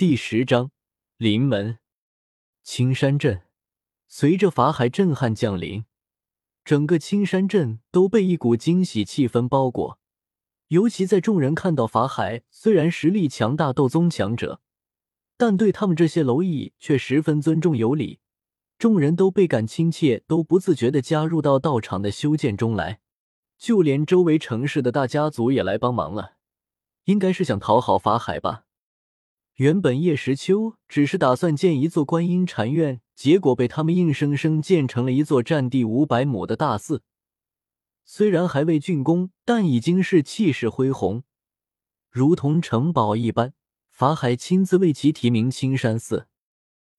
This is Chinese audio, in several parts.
第十章临门。青山镇随着法海震撼降临，整个青山镇都被一股惊喜气氛包裹。尤其在众人看到法海虽然实力强大，斗宗强者，但对他们这些蝼蚁却十分尊重有礼，众人都倍感亲切，都不自觉的加入到道场的修建中来。就连周围城市的大家族也来帮忙了，应该是想讨好法海吧。原本叶时秋只是打算建一座观音禅院，结果被他们硬生生建成了一座占地五百亩的大寺。虽然还未竣工，但已经是气势恢宏，如同城堡一般。法海亲自为其题名青山寺。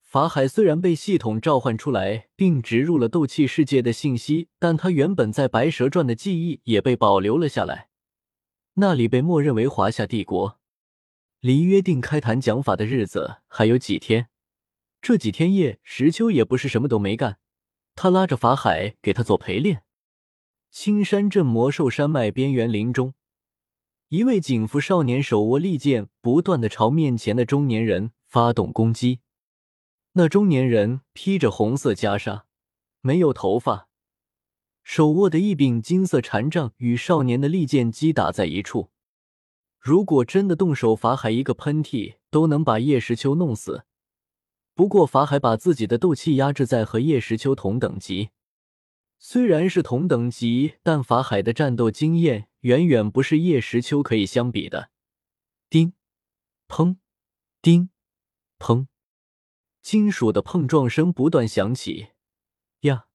法海虽然被系统召唤出来，并植入了斗气世界的信息，但他原本在白蛇传的记忆也被保留了下来，那里被默认为华夏帝国。离约定开坛讲法的日子还有几天，这几天叶石秋也不是什么都没干，他拉着法海给他做陪练。青山镇魔兽山脉边缘林中，一位警服少年手握利剑，不断的朝面前的中年人发动攻击。那中年人披着红色袈裟，没有头发，手握的一柄金色禅杖与少年的利剑击打在一处。如果真的动手，法海一个喷嚏都能把叶时秋弄死。不过法海把自己的斗气压制在和叶时秋同等级，虽然是同等级，但法海的战斗经验远远不是叶时秋可以相比的。叮，砰，叮，砰，金属的碰撞声不断响起。呀！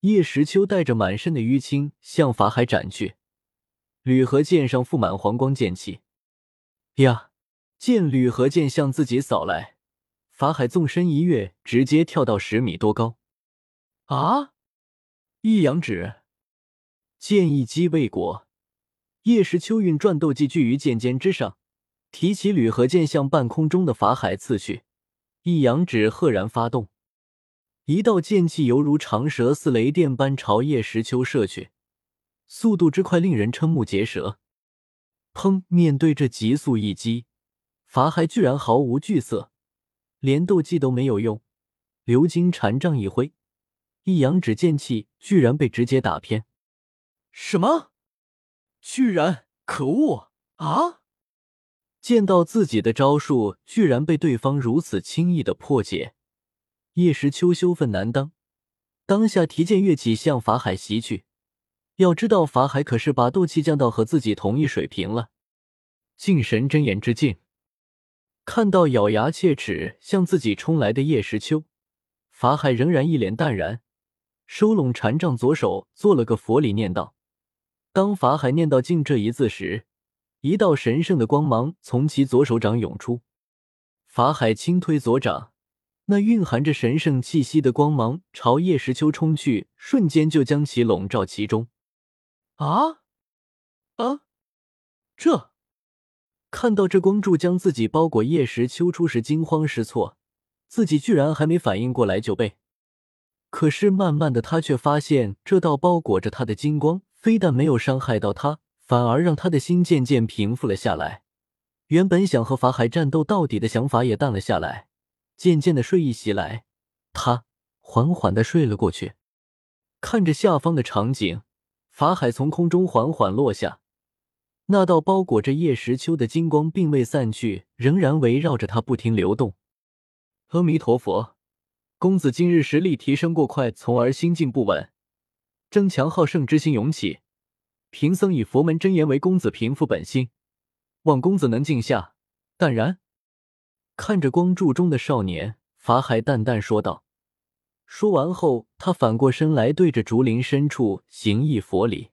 叶时秋带着满身的淤青向法海斩去，铝合剑上覆满黄光剑气。呀！见铝合剑向自己扫来，法海纵身一跃，直接跳到十米多高。啊！一阳指，剑一击未果，叶时秋运转斗技聚于剑尖之上，提起铝合剑向半空中的法海刺去。一阳指赫然发动，一道剑气犹如长蛇似雷电般朝叶时秋射去，速度之快令人瞠目结舌。砰！面对这急速一击，法海居然毫无惧色，连斗技都没有用，鎏金禅杖一挥，一阳指剑气居然被直接打偏。什么？居然！可恶啊！见到自己的招数居然被对方如此轻易的破解，叶时秋羞愤难当，当下提剑跃起向法海袭去。要知道，法海可是把斗气降到和自己同一水平了。敬神真言之境，看到咬牙切齿向自己冲来的叶时秋，法海仍然一脸淡然，收拢禅杖，左手做了个佛礼念道。当法海念到“敬”这一字时，一道神圣的光芒从其左手掌涌出。法海轻推左掌。那蕴含着神圣气息的光芒朝叶时秋冲去，瞬间就将其笼罩其中。啊啊！这看到这光柱将自己包裹，叶时秋初时惊慌失措，自己居然还没反应过来就被。可是慢慢的，他却发现这道包裹着他的金光，非但没有伤害到他，反而让他的心渐渐平复了下来。原本想和法海战斗到底的想法也淡了下来，渐渐的睡意袭来，他缓缓的睡了过去，看着下方的场景。法海从空中缓缓落下，那道包裹着叶时秋的金光并未散去，仍然围绕着他不停流动。阿弥陀佛，公子今日实力提升过快，从而心境不稳，争强好胜之心涌起。贫僧以佛门真言为公子平复本心，望公子能静下，淡然。看着光柱中的少年，法海淡淡说道。说完后，他反过身来，对着竹林深处行一佛礼：“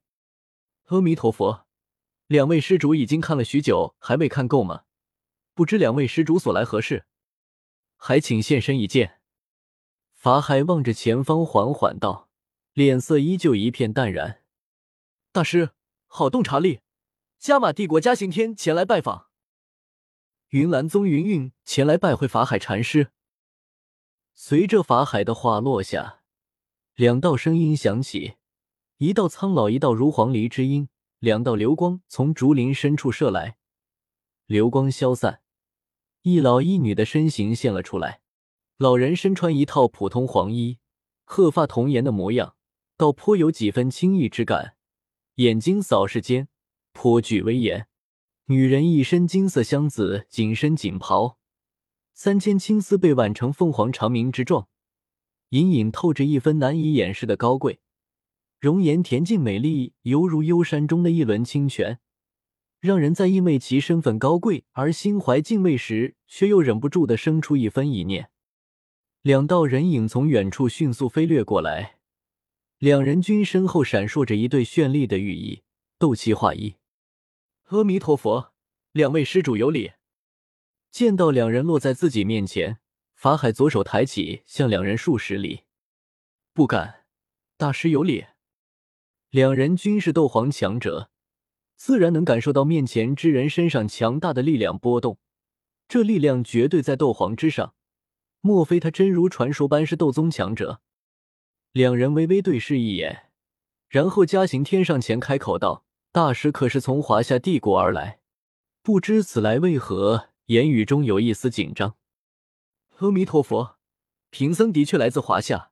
阿弥陀佛，两位施主已经看了许久，还未看够吗？不知两位施主所来何事？还请现身一见。”法海望着前方，缓缓道，脸色依旧一片淡然：“大师，好洞察力，加玛帝国嘉行天前来拜访。云岚宗云韵前来拜会法海禅师。”随着法海的话落下，两道声音响起，一道苍老，一道如黄鹂之音。两道流光从竹林深处射来，流光消散，一老一女的身形现了出来。老人身穿一套普通黄衣，鹤发童颜的模样，倒颇有几分清逸之感。眼睛扫视间，颇具威严。女人一身金色香紫紧身锦袍，三千青丝被挽成凤凰长鸣之状，隐隐透着一分难以掩饰的高贵。容颜恬静美丽，犹如幽山中的一轮清泉，让人在因为其身份高贵而心怀敬畏时，却又忍不住的生出一分疑念。两道人影从远处迅速飞掠过来，两人均身后闪烁着一对绚丽的羽翼，斗气化一。阿弥陀佛，两位施主有礼。见到两人落在自己面前，法海左手抬起，向两人数十里。不敢，大师有礼。两人均是斗皇强者，自然能感受到面前之人身上强大的力量波动，这力量绝对在斗皇之上。莫非他真如传说般是斗宗强者？两人微微对视一眼，然后嘉行天上前开口道。大师可是从华夏帝国而来，不知此来为何？言语中有一丝紧张。阿弥陀佛，贫僧的确来自华夏，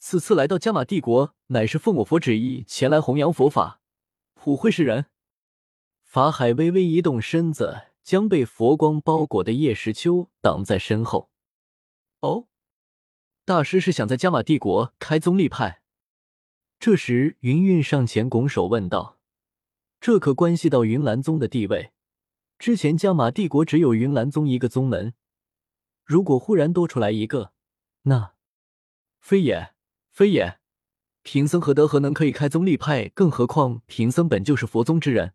此次来到加玛帝国，乃是奉我佛旨意前来弘扬佛法，普惠世人。法海微微一动身子，将被佛光包裹的叶时秋挡在身后。哦，大师是想在加玛帝国开宗立派？这时，云韵上前拱手问道。这可关系到云岚宗的地位。之前加玛帝国只有云岚宗一个宗门，如果忽然多出来一个，那非也，非也。贫僧何德何能可以开宗立派？更何况贫僧本就是佛宗之人，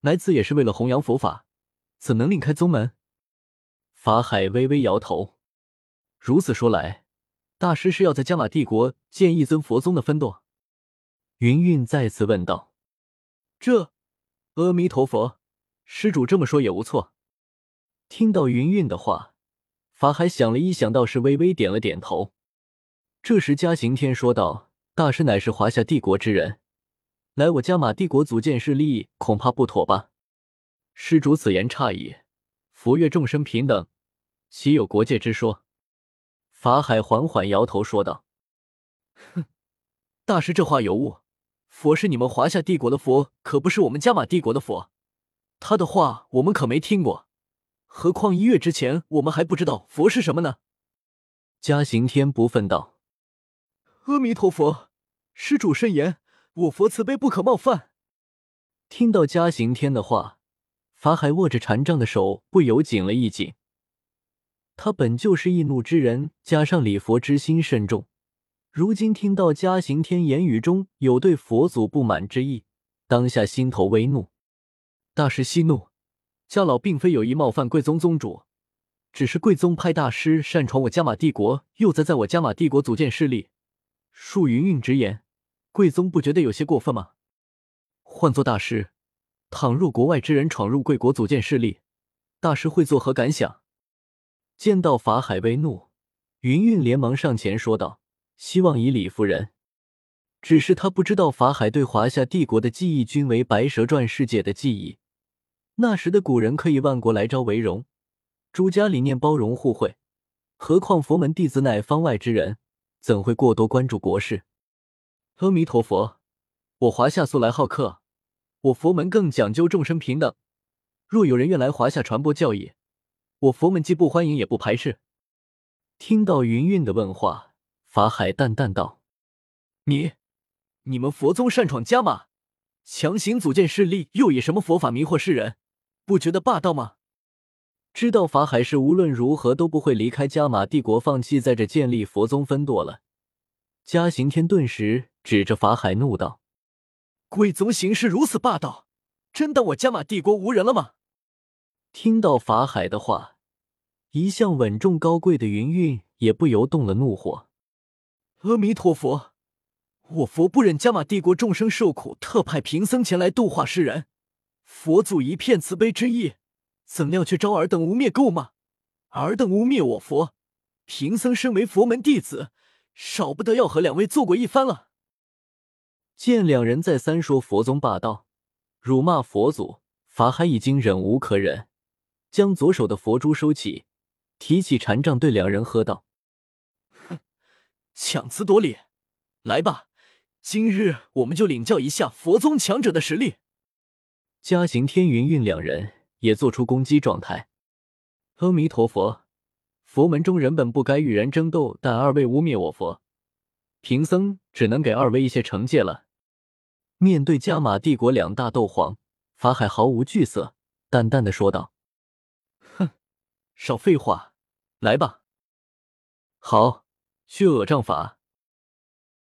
来此也是为了弘扬佛法，怎能另开宗门？法海微微摇头。如此说来，大师是要在加玛帝国建一尊佛宗的分舵？云韵再次问道。这，阿弥陀佛，施主这么说也无错。听到云韵的话，法海想了一想，倒是微微点了点头。这时，嘉行天说道：“大师乃是华夏帝国之人，来我加玛帝国组建势力，恐怕不妥吧？”施主此言差矣，佛曰众生平等，岂有国界之说？法海缓缓摇头说道：“哼，大师这话有误。”佛是你们华夏帝国的佛，可不是我们加玛帝国的佛。他的话我们可没听过。何况一月之前，我们还不知道佛是什么呢。嘉行天不忿道：“阿弥陀佛，施主慎言，我佛慈悲，不可冒犯。”听到嘉行天的话，法海握着禅杖的手不由紧了一紧。他本就是易怒之人，加上礼佛之心甚重。如今听到嘉行天言语中有对佛祖不满之意，当下心头微怒。大师息怒，家老并非有意冒犯贵宗宗主，只是贵宗派大师擅闯我加玛帝国，又在在我加玛帝国组建势力。恕云云直言，贵宗不觉得有些过分吗？换做大师，倘若国外之人闯入贵国组建势力，大师会作何感想？见到法海微怒，云云连忙上前说道。希望以理服人，只是他不知道法海对华夏帝国的记忆均为《白蛇传》世界的记忆。那时的古人可以万国来朝为荣，诸家理念包容互惠，何况佛门弟子乃方外之人，怎会过多关注国事？阿弥陀佛，我华夏素来好客，我佛门更讲究众生平等。若有人愿来华夏传播教义，我佛门既不欢迎也不排斥。听到云韵的问话。法海淡淡道：“你，你们佛宗擅闯加马，强行组建势力，又以什么佛法迷惑世人？不觉得霸道吗？”知道法海是无论如何都不会离开加玛帝国，放弃在这建立佛宗分舵了。嘉行天顿时指着法海怒道：“贵宗行事如此霸道，真当我加玛帝国无人了吗？”听到法海的话，一向稳重高贵的云韵也不由动了怒火。阿弥陀佛，我佛不忍加玛帝国众生受苦，特派贫僧前来度化世人。佛祖一片慈悲之意，怎料却招尔等污蔑垢骂，尔等污蔑我佛。贫僧身为佛门弟子，少不得要和两位做过一番了。见两人再三说佛宗霸道，辱骂佛祖，法海已经忍无可忍，将左手的佛珠收起，提起禅杖，对两人喝道：“哼，强词夺理，来吧，今日我们就领教一下佛宗强者的实力。”嘉行天云韵两人也做出攻击状态。阿弥陀佛，佛门中人本不该与人争斗，但二位污蔑我佛，贫僧只能给二位一些惩戒了。面对加玛帝国两大斗皇，法海毫无惧色，淡淡的说道：“哼，少废话，来吧。”好，血恶杖法，